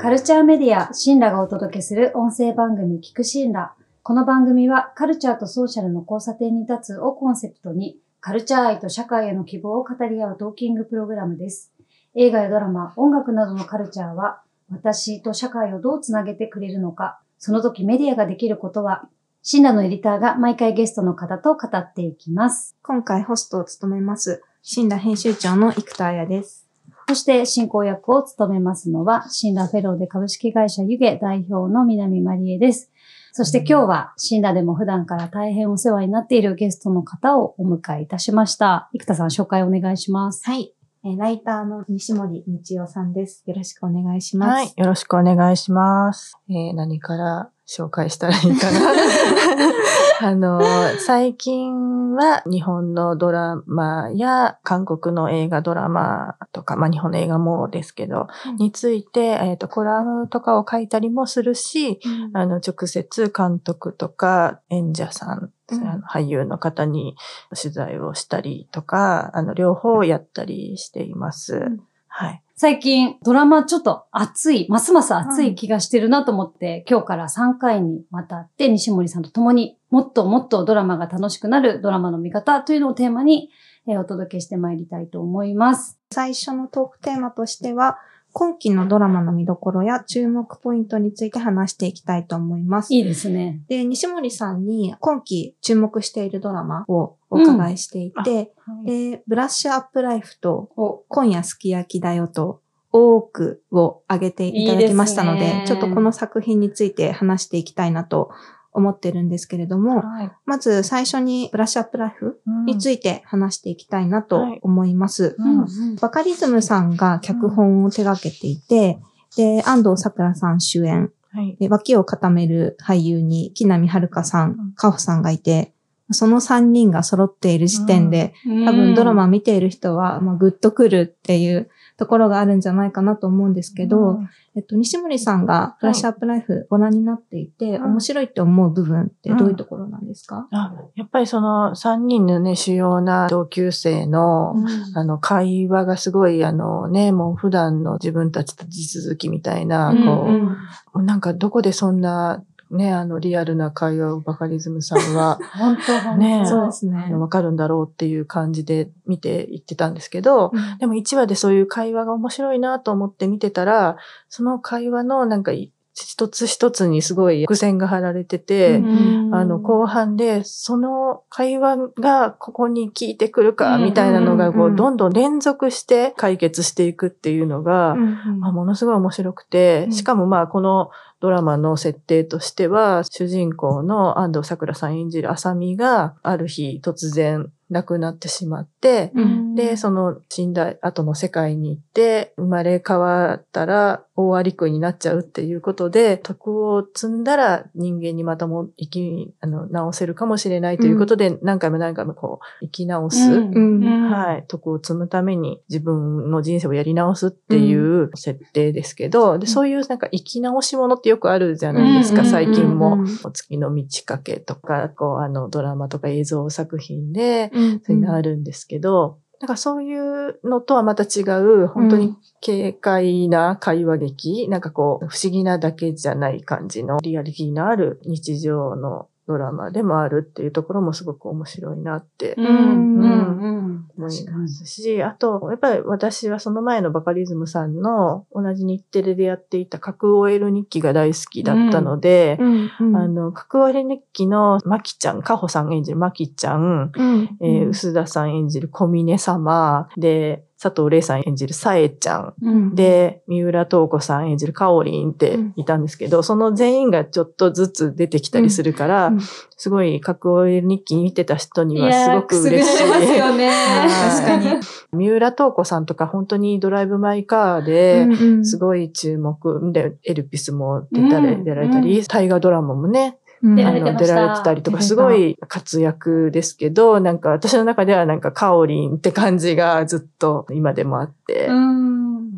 カルチャーメディア、シンラがお届けする音声番組、聞くシンラ。この番組は、カルチャーとソーシャルの交差点に立つをコンセプトに、カルチャー愛と社会への希望を語り合うトーキングプログラムです。映画やドラマ、音楽などのカルチャーは、私と社会をどうつなげてくれるのか、その時メディアができることは、シンラのエディターが毎回ゲストの方と語っていきます。今回ホストを務めます、新羅編集長の生田彩です。そして進行役を務めますのは、シンラフェローで株式会社湯気代表の南まりえです。そして今日は、シンラでも普段から大変お世話になっているゲストの方をお迎えいたしました。生田さん、紹介お願いします。はい。えーライターの西森道夫さんです。よろしくお願いします。はい。よろしくお願いします。えー何から紹介したらいいかな。あの、最近は日本のドラマや韓国の映画ドラマとか、まあ日本の映画もですけど、うんについて、えっ、と、コラムとかを書いたりもするし、うんあの、直接監督とか演者さん、うんあの俳優の方に取材をしたりとか、あの、両方やったりしています。んはい。最近、ドラマちょっと熱い、ますます熱い気がしてるなと思って、今日から3回にわたって西森さんと共にもっともっとドラマが楽しくなるドラマの見方というのをテーマに、えーお届けしてまいりたいと思います。最初のトークテーマとしては、今期のドラマの見どころや注目ポイントについて話していきたいと思います。いいですね。で、西森さんに今期注目しているドラマをお伺いしていて、で、ブラッシュアップライフとお今夜すき焼きだよと多くを挙げていただきましたので、いいでちょっとこの作品について話していきたいなと思ってるんですけれども、はい。まず最初にブラッシュアップライフについいて話していきたいなと思います。うんバカリズムさんが脚本を手掛けていて、で、安藤桜さん主演、はい。で脇を固める俳優に木南遥さんうん、カホさんがいて、その3人が揃っている時点で、多分ドラマ見ている人は、まあ、グッとくるっていうところがあるんじゃないかなと思うんですけど、うん。えっと、西森さんがフラッシュアップライフご覧になっていて、うん面白いって思う部分ってどういうところなんですか、あやっぱりその3人のね、主要な同級生の、あの、会話がすごい、あのね、もう普段の自分たちと地続きみたいな、うんこう、うんなんかどこでそんな、ね、あの、リアルな会話をバカリズムさんは、本当本当ねそうですね。わかるんだろうっていう感じで見ていってたんですけど、でも1話でそういう会話が面白いなと思って見てたら、その会話のなんかい一つ一つにすごい伏線が張られてて、うん。あの、後半で、その会話がここに効いてくるか、うん。みたいなのが、こう、うんどんどん連続して解決していくっていうのが、うん。まあものすごい面白くて、うん。しかもまあ、このドラマの設定としては、主人公の安藤桜さん演じる浅見が、ある日突然亡くなってしまって、うん。で、その死んだ後の世界に行って、生まれ変わったら大ありくになっちゃうっていうことで、徳を積んだら人間にまたも生き、あの、直せるかもしれないということで、何回も何回もこう、生き直す。うん。うん。はい。徳を積むために自分の人生をやり直すっていう設定ですけど、でそういうなんか生き直しものってよくあるじゃないですか、うん。最近も。月の満ち欠けとか、こう、あの、ドラマとか映像作品で、うんそういうのあるん。ですけど、なんかそういうのとはまた違う、本当に軽快な会話劇、なんかこう、不思議なだけじゃない感じのリアリティのある日常のドラマでもあるっていうところもすごく面白いなってうん。うん。うん。思いますし、あと、やっぱり私はその前のバカリズムさん。の同じ日テレでやっていた核 OL 日記が大好きだったので、うん。うん。あの、核 OL 日記のマキちゃん、カホさん。演じるマキちゃん、うん。えー薄田さん。演じる小峰様、で、佐藤玲さん演じるさえちゃん、うん。で、三浦透子さん演じるカオリンっていたんですけど、その全員がちょっとずつ出てきたりするから、うん。うんすごい、格好日記見てた人にはすごく嬉しい。くすぐられますよね。はい。確かに。三浦透子さんとか本当にドライブ・マイ・カーで、うんすごい注目。で、エルピスも出たり、うん。出られたり、大河ドラマもね、うん出られてました出られてたりとか、すごい活躍ですけど、なんか私の中ではなんかカオリンって感じがずっと今でもあって、うん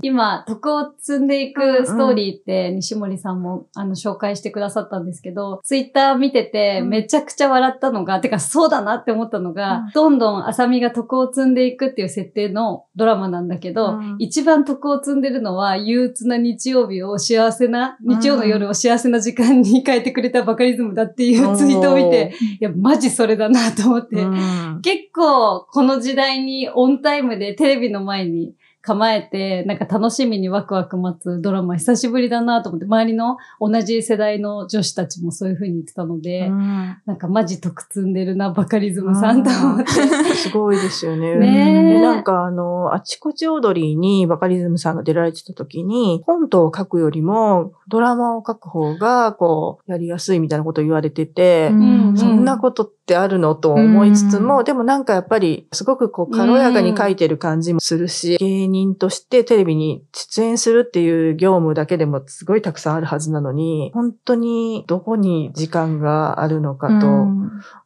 今、徳を積んでいくストーリーって西森さんもあの紹介してくださったんですけど、ツイッター見ててめちゃくちゃ笑ったのが、てかそうだなって思ったのが、どんどん浅見が徳を積んでいくっていう設定のドラマなんだけど、うん。一番徳を積んでるのは憂鬱な日曜日を幸せな、日曜の夜を幸せな時間に変えてくれたバカリズムだっていうツイートを見て、いや、マジそれだなと思って、うん。結構この時代にオンタイムでテレビの前に構えて、なんか楽しみにワクワク待つドラマ久しぶりだなと思って、周りの同じ世代の女子たちもそういう風に言ってたので、うん。なんかマジ得積んでるな、バカリズムさんと思って。すごいですよね。ねなんかあの、あちこち踊りにバカリズムさんが出られてた時に、コントを書くよりもドラマを書く方が、こう、やりやすいみたいなことを言われてて、ん。そんなことってあるのと思いつつも、うん。でもなんかやっぱりすごくこう軽やかに書いてる感じもするし、芸人としてテレビに出演するっていう業務だけでもすごいたくさんあるはずなのに、本当にどこに時間があるのかと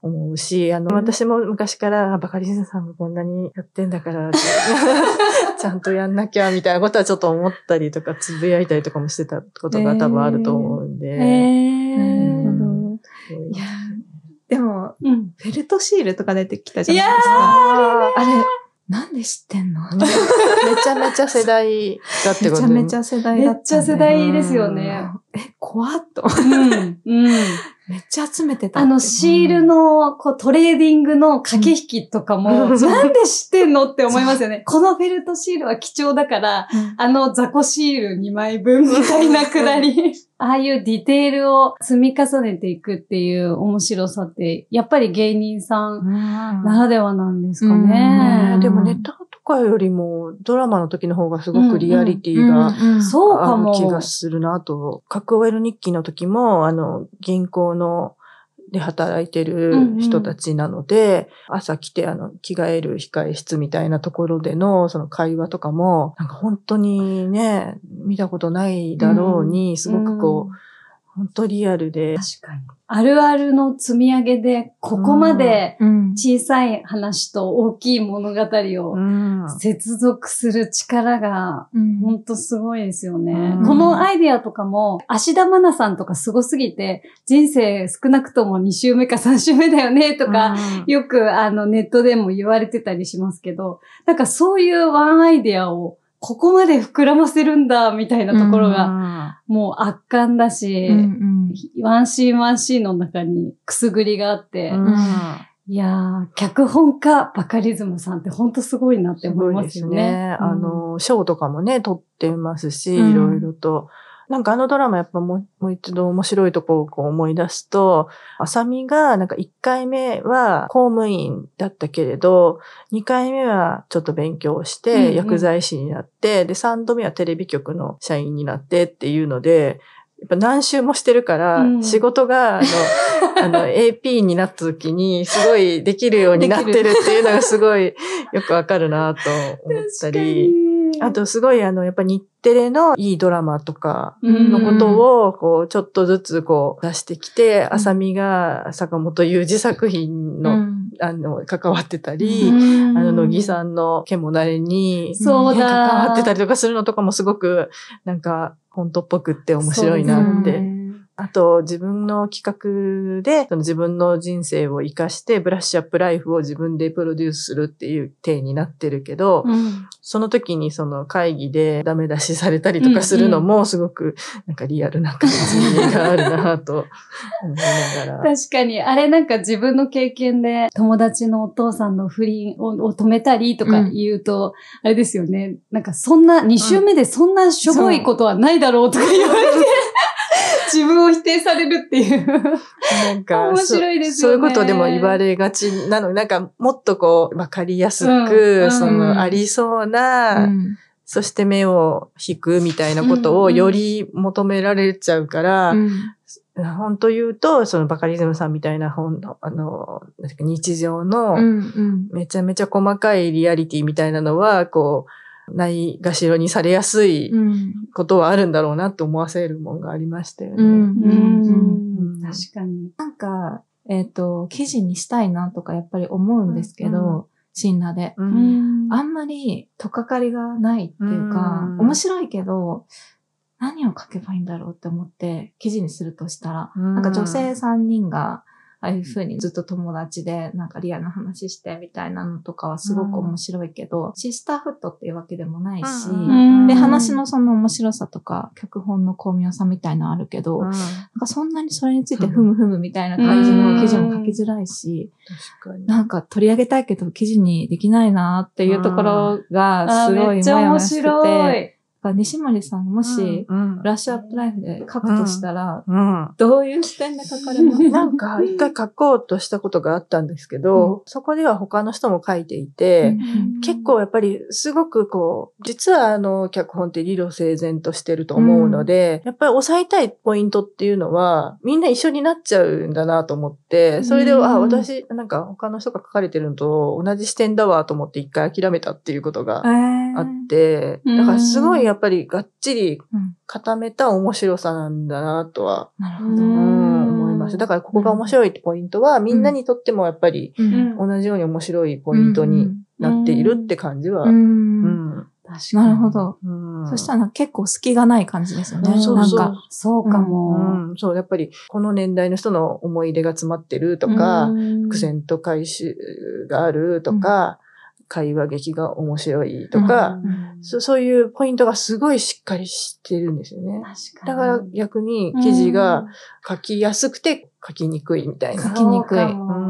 思うし、あの、私も昔からあバカリズムさんがこんなにやってんだから、ちゃんとやんなきゃみたいなことはちょっと思ったりとか、つぶやいたりとかもしてたことが多分あると思うんで。へなるー。ほど。すごい。いやでも、うん。フェルトシールとか出てきたじゃないですか。ああれ、なんで知ってんの？ーめちゃめちゃ世代だってことめちゃめちゃ世代だったんで。めっちゃ世代ですよね。え、怖っと。うん。うん。めっちゃ集めてた。あの、シール、の、こう、トレーディングの駆け引きとかも、うんなんで知ってんのって思いますよね。このフェルトシールは貴重だから、うんあの雑魚シール2枚分みたいなくだり。ああいうディテールを積み重ねていくっていう面白さって、やっぱり芸人さんならではなんですかね。うんでもネタとかよりもドラマの時の方がすごくリアリティがうんうんある。気がするなと。格好 L 日記の時も、あの、銀行ので働いてる人たちなので、朝来てあの、着替える控え室みたいなところでのその会話とかも、なんか本当にね、見たことないだろうに、すごくこう、本当リアルで、確かに。あるあるの積み上げで、ここまでうん。小さい話と大きい物語をうん。接続する力が、うん。ほんとすごいですよね。うん。このアイデアとかも、芦田愛菜さんとかすごすぎて、人生少なくとも2週目か3週目だよねとか、、よくあのネットでも言われてたりしますけど、なんかそういうワンアイデアをここまで膨らませるんだみたいなところがが、もう圧巻だし、ワンシーンワンシーンの中にくすぐりがあって、うん。いやー、脚本家バカリズムさんってほんとすごいなって思いますよね。あの、賞とかもね、撮ってますし、うん。いろいろと。なんかあのドラマやっぱもうもう一度面白いとこをこう思い出すと、あさみがなんか1回目は公務員だったけれど、2回目はちょっと勉強しうんうてん。薬剤師になって、で3度目はテレビ局の社員になってっていうので、やっぱ何周もしてるから、うん。仕事があの、あの AP になった時にすごいできるようになってるっていうのがすごいよくわかるなと思ったり。あとすごいあの、やっぱ日テレのいいドラマとかのことを、こう、ちょっとずつこう出してきて、あさみが坂本雄二作品の、うん。あの、関わってたり、うん。あの、乃木さんの毛もなれに、そうだ。ね関わってたりとかするのとかもすごく、なんか、本当っぽくって面白いなって。あと、自分の企画で、その自分の人生を活かして、ブラッシュアップライフを自分でプロデュースするっていう体になってるけど、うん。その時にその会議でダメ出しされたりとかするのもすごくなんかリアルな感じがあるなと思いながら。確かに、あれなんか自分の経験で友達のお父さんの不倫をを止めたりとか言うと、あれですよね。なんかそんな、2週目でそんなしょぼいことはないだろうとか言われて、自分を否定されるっていう。なんか面白いですよね。そそういうことでも言われがちなの。に、なんかもっとこう、わかりやすうんく、うん。そのありそうな、うん。そして目を引くみたいなことをより求められちゃうから、うん。本当言うと、そのバカリズムさんみたいな本の、あの、日常の、うんうん。めちゃめちゃ細かいリアリティみたいなのは、こう、ないがしろにされやすいうん。ことはあるんだろうなって思わせるもんがありましたよね。うん。うん。うん。うん。確かに。なんか、えっ、と、記事にしたいなとかやっぱり思うんですけど、うん。シンラで。ううん。あんまり、とっかかりがないっていうか、うん。面白いけど、何を書けばいいんだろうって思って、記事にするとしたら、なんか女性3人が、ああいう風にずっと友達で、なんかリアルな話してみたいなのとかはすごく面白いけど、シスターフットっていうわけでもないし、うんで、話のその面白さとか、脚本の巧妙さみたいなのあるけど、うん。なんかそんなにそれについてふむふむみたいな感じの記事も書きづらいし。なんか取り上げたいけど記事にできないなっていうところがあすごい面もやもやして西森さんもし、うんブラッシュアップライフで書くとしたら、うん。どういう視点で書かれますか？なんか、一回書こうとしたことがあったんですけど、そこでは他の人も書いていて、結構やっぱりすごくこう、実はあの脚本って理路整然としてると思うので、やっぱり押さえたいポイントっていうのは、みんな一緒になっちゃうんだなと思って、それで、うんあ、私なんか他の人が書かれてるのと同じ視点だわと思って一回諦めたっていうことがあって、うん。だからすごいやっぱりがっちりうん。固めた面白さなんだなとは、思いました。だからここが面白いってポイントは、みんなにとってもやっぱりうん。同じように面白いポイントになっているって感じは、なるほ。ど。うん。そしたら結構隙がない感じですよね。そうなんか、そうかも。うん、そう、やっぱりこの年代の人の思い出が詰まってるとか、うん。伏線と回収があるとか、会話劇が面白いとか、うんそそういうポイントがすごいしっかりしてるんですよね。確かに。だから逆に記事が書きやすくて書きにくいみたいな。書きにくい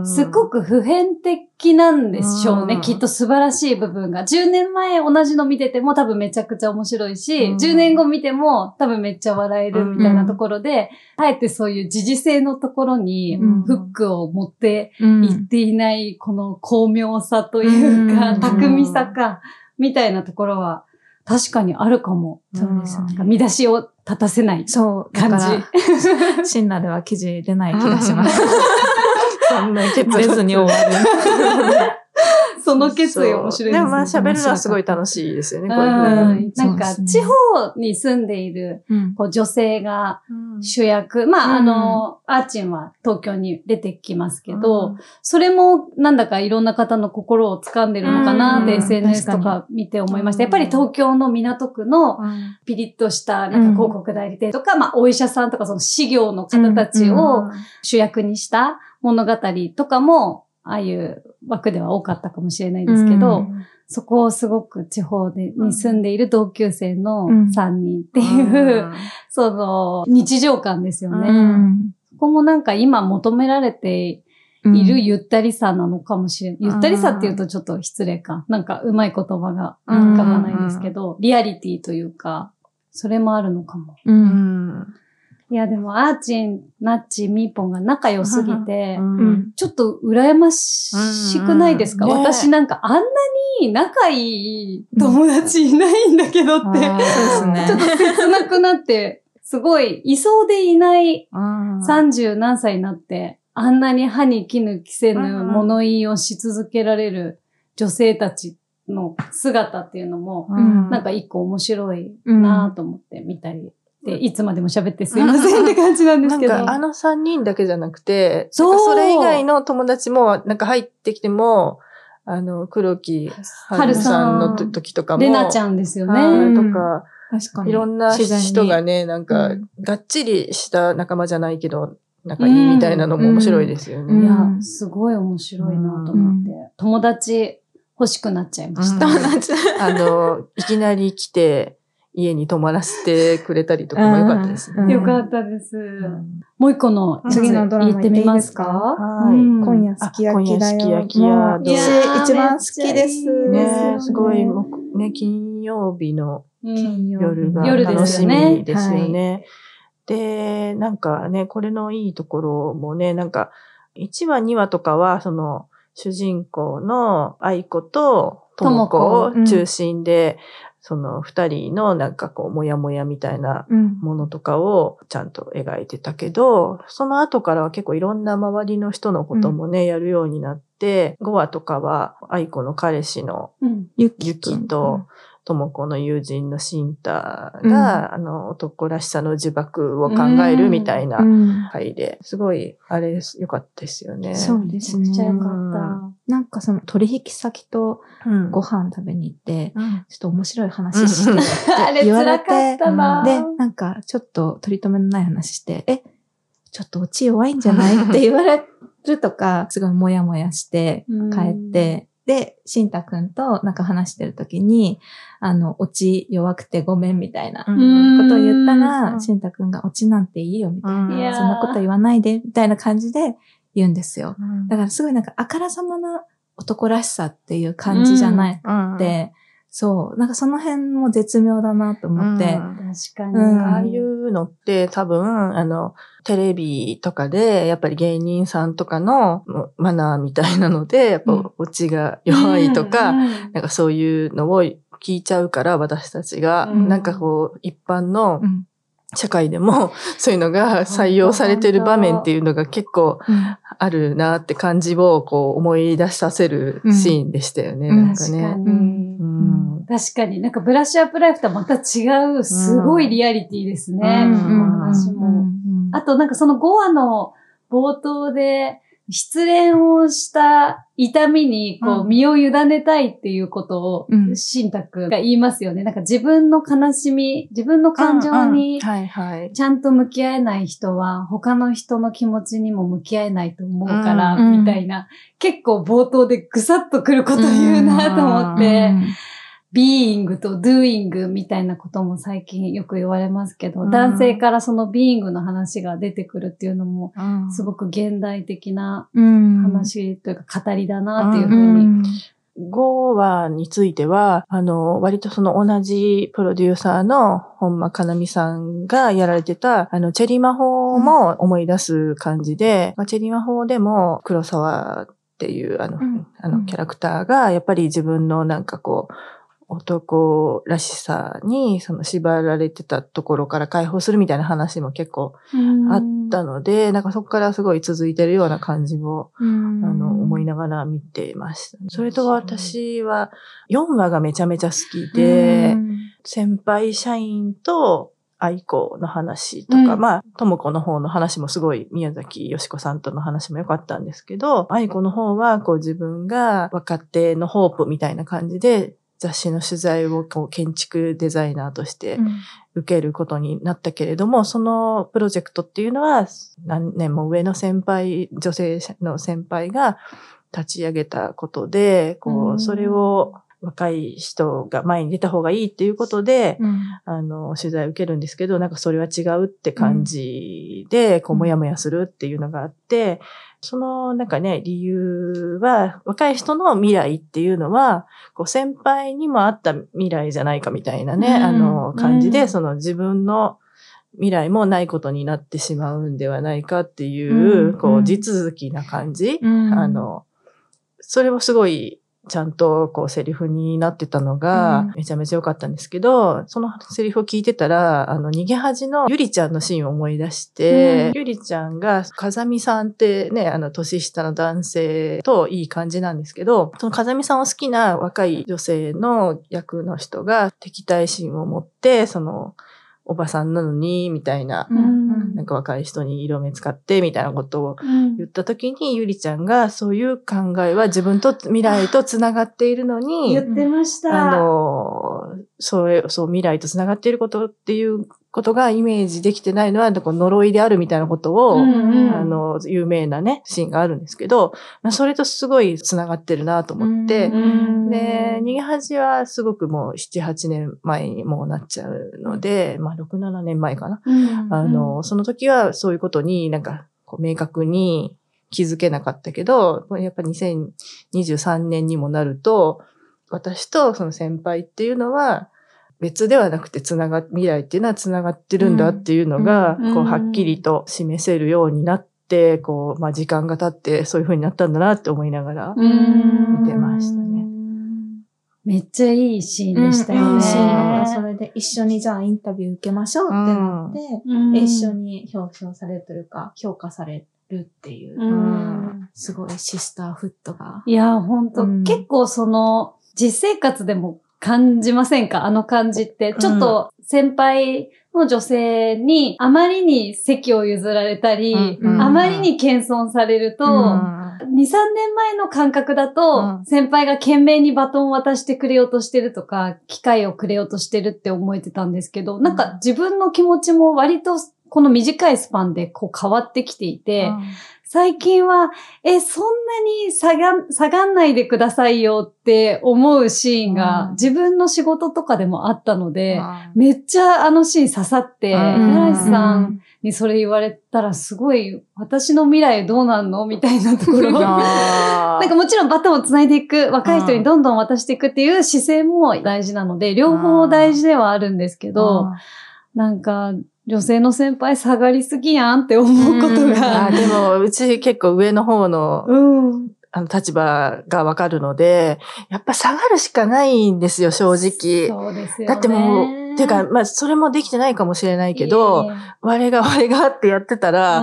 すごく普遍的なんでしょうね。うんきっと素晴らしい部分が。10年前同じの見てても多分めちゃくちゃ面白いし、うん10年後見ても多分めっちゃ笑えるみたいなところで、あえてそういう時事性のところにうんフックを持ってうんいっていないこの巧妙さというか、うん巧みさか、みたいなところは確かにあるかも。そうですよねなんか見出しを立たせないそう。だ感かじ。ら、シンラでは記事出ない気がします。そんな結論出ずに終わる。その決意面白いですね。でもまあ喋るのはすごい楽しいですよね、こういうふうなんか、地方に住んでいるうん。こう女性がうん。主役。まあ、うん。あの、アーチンは東京に出てきますけど、それもなんだかいろんな方の心を掴んでるのかなってうん。SNS と確か見て思いました。うん。やっぱり東京の港区のうん。ピリッとしたなんか広告代理店とか、まあ、お医者さんとかその事業の方たちうん。を主役にした物語とかも、ああいう枠では多かったかもしれないですけど、うんそこをすごく地方で、に住んでいる同級生のうん3人っていう、その日常感ですよね。うんそこもなんか今求められているゆったりさなのかもしれない。ゆったりさっていうとちょっと失礼か。なんかうまい言葉が浮かばないですけど、リアリティというか、それもあるのかも。う。うんんいやでもアーチン、ナッチ、ミーポンが仲良すぎて、うん。ちょっと羨ましくないですか、うん。うんね。私なんかあんなに仲いい友達いないんだけどって、ね。ちょっと切なくなって、すごい、いそうでいない30何歳になって、あんなに歯に衣着せぬ物言いをし続けられる女性たちの姿っていうのも、うん。なんか一個面白いうんなと思って見たり。で、いつまでも喋ってすいませんって感じなんですけど。なんかあの3人だけじゃなくて、そうなんかそれ以外の友達もなんか入ってきても、あの、黒木春さんのと時とかも、レナちゃんですよはいね。とか、確かに。いろんな人がね、なんかうん、がっちりした仲間じゃないけど、仲いいみたいなのも面白いですよね。うんいや、すごい面白いなと思って。友達欲しくなっちゃいました。うん友達。あの、いきなり来て、家に泊まらせてくれたりとかもよかったですね。うん。よかったです。うん。もう一個の次のドラマ言ってみますか？はいうん。今夜すき焼きだよ。あ今夜すき焼き屋。もうどう私一番好きです。ね。すごい、ね、金曜日のうん夜が楽しみですよね。で、なんかね、これのいいところもね、なんか、1話2話とかは、その、主人公の愛子と智子を中心で、その二人のなんかこう、もやもやみたいなうん。ものとかをちゃんと描いてたけど、その後からは結構いろんな周りの人のこともね、やるようになって、5話とかは愛子の彼氏のうん。ゆゆきと、智子の友人のシンタが、あの、男らしさの呪縛を考えるみたいなうん回で、すごい、あれ、良かったですよね。そうめですね。ちゃくちゃ良かった。なんかその取引先とうん。ご飯食べに行って、うんちょっと面白い話してう あれて言われ辛かってたな。で、なんかちょっと取り留めのない話して、え、ちょっとオチ弱いんじゃない？って言われるとか、すごいもやもやして帰って、で、しんたくんとなんか話してる時に、あの、オチ弱くてごめんみたいなうん。ことを言ったうら、んしんたくんがオチなんていいよみたいな。そんなこと言わないで、みたいな感じで言うんですよ。うん。だからすごいなんかあからさまな男らしさっていう感じじゃないうん。で、そう、なんかその辺も絶妙だなと思って、うん。確かに。うん。ああいうのって多分、あの、テレビとかで、やっぱり芸人さんとかのマナーみたいなので、やっうん。ぱオチが弱いとか、うんなんかそういうのを聞いちゃうから、私たちが、うん。なんかこう、一般のうん。社会でも、そういうのが採用されてる場面っていうのが結構あるなって感じをこう思い出させるシーンでしたよね、うん。なんかね。確かに。うん。確かに。なんかブラッシュアップライフとはまた違う、すごいリアリティですね。うん。この話も。うん。あとなんかその5話の冒頭で、失恋をした痛みにこううん。身を委ねたいっていうことをう、ん。シンタクが言いますよね。なんか自分の悲しみ、自分の感情に。ちゃんと向き合えない人は他の人の気持ちにも向き合えないと思うから、うんみたいな、結構冒頭でぐさっとくること言うなと思って、ビーイングとドゥーイングみたいなことも最近よく言われますけど、うん。男性からそのビーイングの話が出てくるっていうのも、うん。すごく現代的なうん。話というか語りだなっていうふううに。ん。5話については、あの、割とその同じプロデューサーの本間かなみさんがやられてた、あの、チェリー魔法も思い出す感じで、まあ、チェリー魔法でも黒沢っていうあの、うん。あのキャラクターが、やっぱり自分のなんかこう、男らしさにその縛られてたところから解放するみたいな話も結構あったので、なんかそこからすごい続いてるような感じをあの、思いながら見ていました。それと私は4話がめちゃめちゃ好きで、先輩社員と愛子の話とか、うん。まあ、とも子の方の話もすごい宮崎よしこさんとの話も良かったんですけど、愛子の方はこう自分が若手のホープみたいな感じで雑誌の取材をこう建築デザイナーとして受けることになったけれども、そのプロジェクトっていうのは何年も上の先輩、女性の先輩が立ち上げたことで、こうん。う、それを若い人が前に出た方がいいっていうことで、あの、取材を受けるんですけど、なんかそれは違うって感じで、こう、もやもやするっていうのがあって、その、なんかね、理由は、若い人の未来っていうのは、こう、先輩にもあった未来じゃないかみたいなね、うん。あの、感じで、うん。その自分の未来もないことになってしまうんではないかっていう、うん。こう、うん地続きな感じ、うん。あ、の、それをすごい、ちゃんとこうセリフになってたのうん。が、めちゃめちゃ良かったんですけど、そのセリフを聞いてたら、あの、逃げ恥のゆりちゃんのシーンを思い出して、うん。ゆりちゃんが、風見さんってね、あの、年下の男性といい感じなんですけど、その風見さんを好きな若い女性の役の人が敵対心を持って、その、おばさんなのに、みたいな、うんなんか若い人に色目使って、みたいなことをうん。言った時に、ゆりちゃんがそういう考えは自分と未来と繋がっているのに言、ってました。あの、それ、そう未来と繋がっていることっていうことがイメージできてないのは、呪いであるみたいなことを、うんうん。あの、有名なね、シーンがあるんですけど、まあそれとすごい繋がってるなと思って、うんで、逃げ恥はすごくもう7、8年前にもうなっちゃうので、まあ6、7年前かな。うん。あの、その時はそういうことになんかこう明確に気づけなかったけど、やっぱ2023年にもなると、私とその先輩っていうのは別ではなくてつなが、未来っていうのはつながってるんだっていうのが、うん。こうはっきりと示せるようになって、こう、まあ時間が経ってそういう風になったんだなって思いながら、うん。見てましたね。めっちゃいいシーンでしたよね。うんいいシーンだったそれで一緒にじゃあインタビュー受けましょうってなって、うん。一緒に表彰されるというか、評価されるっていう、うん。すごいシスターフットが。いや、本当、うん。結構その、実生活でも感じませんか？あの感じって。ちょっと先輩の女性にあまりに席を譲られたり、うんあまりに謙遜されると、2、3年前の感覚だと、うん。先輩が懸命にバトンを渡してくれようとしてるとか、機会をくれようとしてるって思えてたんですけど、なんか自分の気持ちも割とこの短いスパンでこう変わってきていて、最近は、え、そんなに下が、下がんないでくださいよって思うシーンうがん。自分の仕事とかでもあったので、うめっちゃあのシーン刺さって、うん。柳瀬さんにそれ言われたらすごい、私の未来どうなんのみたいなところ。ん なあんかもちろんバトンを繋いでいく、若い人にどんどん渡していくっていう姿勢も大事なので、両方大事ではあるんですけど、なんか女性の先輩下がりすぎやんって思うことーがあ。でも、うち結構上の方のうん。あの立場がわかるので、やっぱ下がるしかないんですよ、正直。そうですよね。だってもう、ていうか、まあ、それもできてないかもしれないけど、我が我がってやってたら、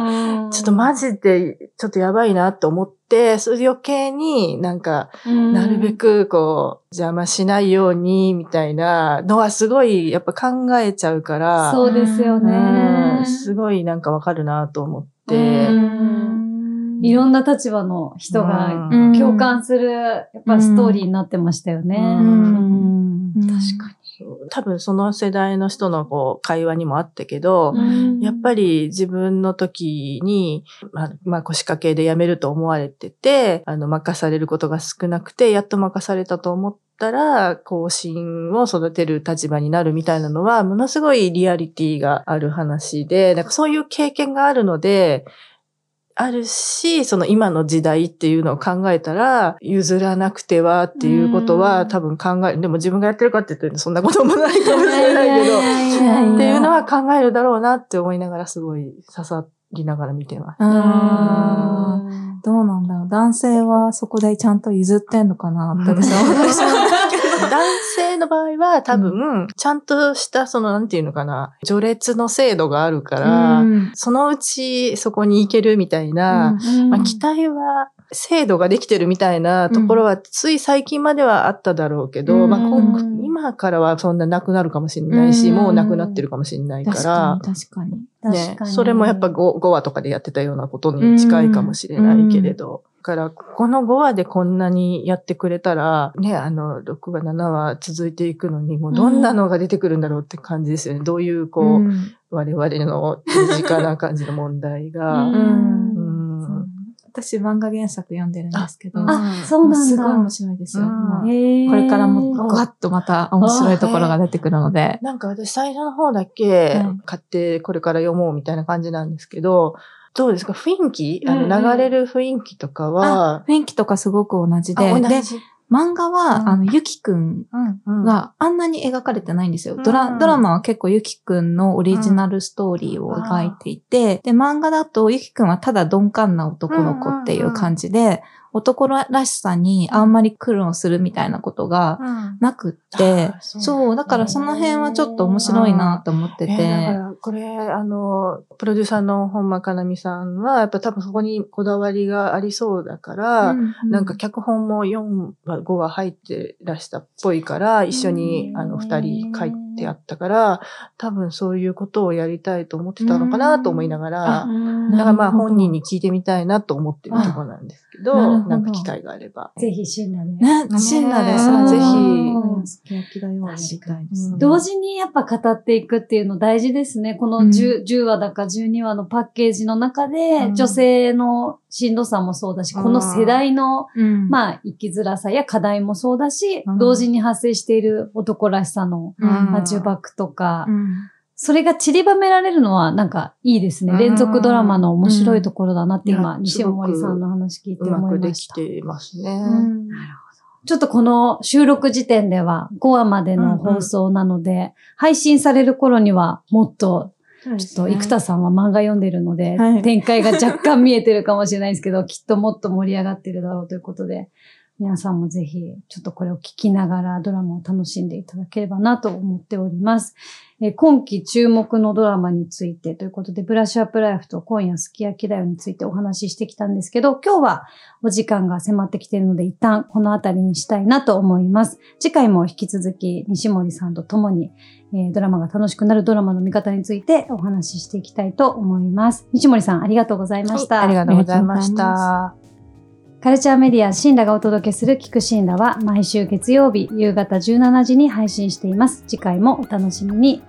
ちょっとマジで、ちょっとやばいなって思って、それで余計になんか、なるべくこう、邪魔しないように、みたいなのはすごい、やっぱ考えちゃうから、そうですようねん。すごいなんかわかるなと思っうて、ん。いろんな立場の人がうん。共感する、やっぱストーリーになってましたよね。確か多分その世代の人のこう会話にもあったけど、にやっぱり自分の時に、まあ、まあ、腰掛けで辞めると思われてて、あの、任されることが少なくて、やっと任されたと思ったら、後進を育てる立場になるみたいなのは、ものすごいリアリティがある話で、なんかそういう経験があるので、あるし、その今の時代っていうのを考えたら、譲らなくてはっていうことうんは多分考える。でも自分がやってるかって言ってそんなこともないかもしれないけど、やっていうのは考えるだろうなって思いながらすごい刺さりながら見てます。どうなんだろう。男性はそこでちゃんと譲ってんのかなって私は思ってしまうんだけど。男性の場合は多分、ちゃんとしたそのなんていうのかな、序列の制度があるから、うん。そのうちそこに行けるみたいな、まあ、期待は制度ができてるみたいなところは、つい最近まではあっただろうけど、うん。まあ、今今からはそんななくなるかもしれないし、うんもうなくなってるかもしれないか確らか、に、確かに。ね確か、にそれもやっぱ 5, 5話とかでやってたようなことに近いかもしれないけれど。だから、この5話でこんなにやってくれたら、ね、あの、6話、7話続いていくのに、もうどんなのが出てくるんだろうって感じですよね。どういう、こう、うん我々の身近な感じの問題が。私漫画原作読んでるんですけど、あ、そうなんだ。すごい面白いですよ。これからもガッとまた面白いところが出てくるので。なんか私最初の方だけはい買ってこれから読もうみたいな感じなんですけど、どうですか？雰囲気？あうんうん。の流れる雰囲気とかは、雰囲気とかすごく同じで、あ同で、じ。漫画は、うん。あの、ゆきくんがあんなに描かれてないんですよ。ドラ、うん。ドラマは結構ゆきくんのオリジナルストーリーを描いていて、で、漫画だとゆきくんはただ鈍感な男の子っていう感じで、男らしさにあんまり苦労するみたいなことがうん。なくって、う。そう、だからその辺はちょっと面白いなと思ってて、えーだからこれ、あの、プロデューサーの本間かなみさんは、やっぱ多分そこにこだわりがありそうだから、うんうん。なんか脚本も4話、5話入ってらしたっぽいから、一緒にうんあの二人書いてあったから、多分そういうことをやりたいと思ってたのかなと思いながら、うん。だからまあ本人に聞いてみたいなと思ってるところなんですけど、あなど。なんか機会があれば。ぜひ、シンラで。ね、シンラで、ねそれはぜひ。焼きだよ、やりたいですね。同時にやっぱ語っていくっていうの大事ですね。この 10,、10話だか12話のパッケージの中で、うん。女性のしんどさもそうだし、うん。この世代の、うん。まあ、生きづらさや課題もそうだし、うん。同時に発生している男らしさの、うん。まあ、呪縛とか、うん。それが散りばめられるのはなんかいいですね。うん。連続ドラマの面白いところだなってうん今、西森さんの話聞いてうまくで思いました。きてますね。うん。ちょっとこの収録時点では5話までの放送なので、配信される頃にはもっと、ちょっと生田さんは漫画読んでるので、はい。展開が若干見えてるかもしれないですけど、きっともっと盛り上がってるだろうということで、皆さんもぜひ、ちょっとこれを聞きながらドラマを楽しんでいただければなと思っております。えー今期注目のドラマについてということで、ブラッシュアップライフと今夜すき焼きだよについてお話ししてきたんですけど、今日はお時間が迫ってきているので、一旦この辺りにしたいなと思います。次回も引き続き西森さんと共に、えードラマが楽しくなるドラマの見方についてお話ししていきたいと思います。西森さん、ありがとうございました。ありがとうございました。カルチャーメディア、シンラがお届けする聞くシンラは毎週月曜日夕方17時に配信しています。次回もお楽しみに。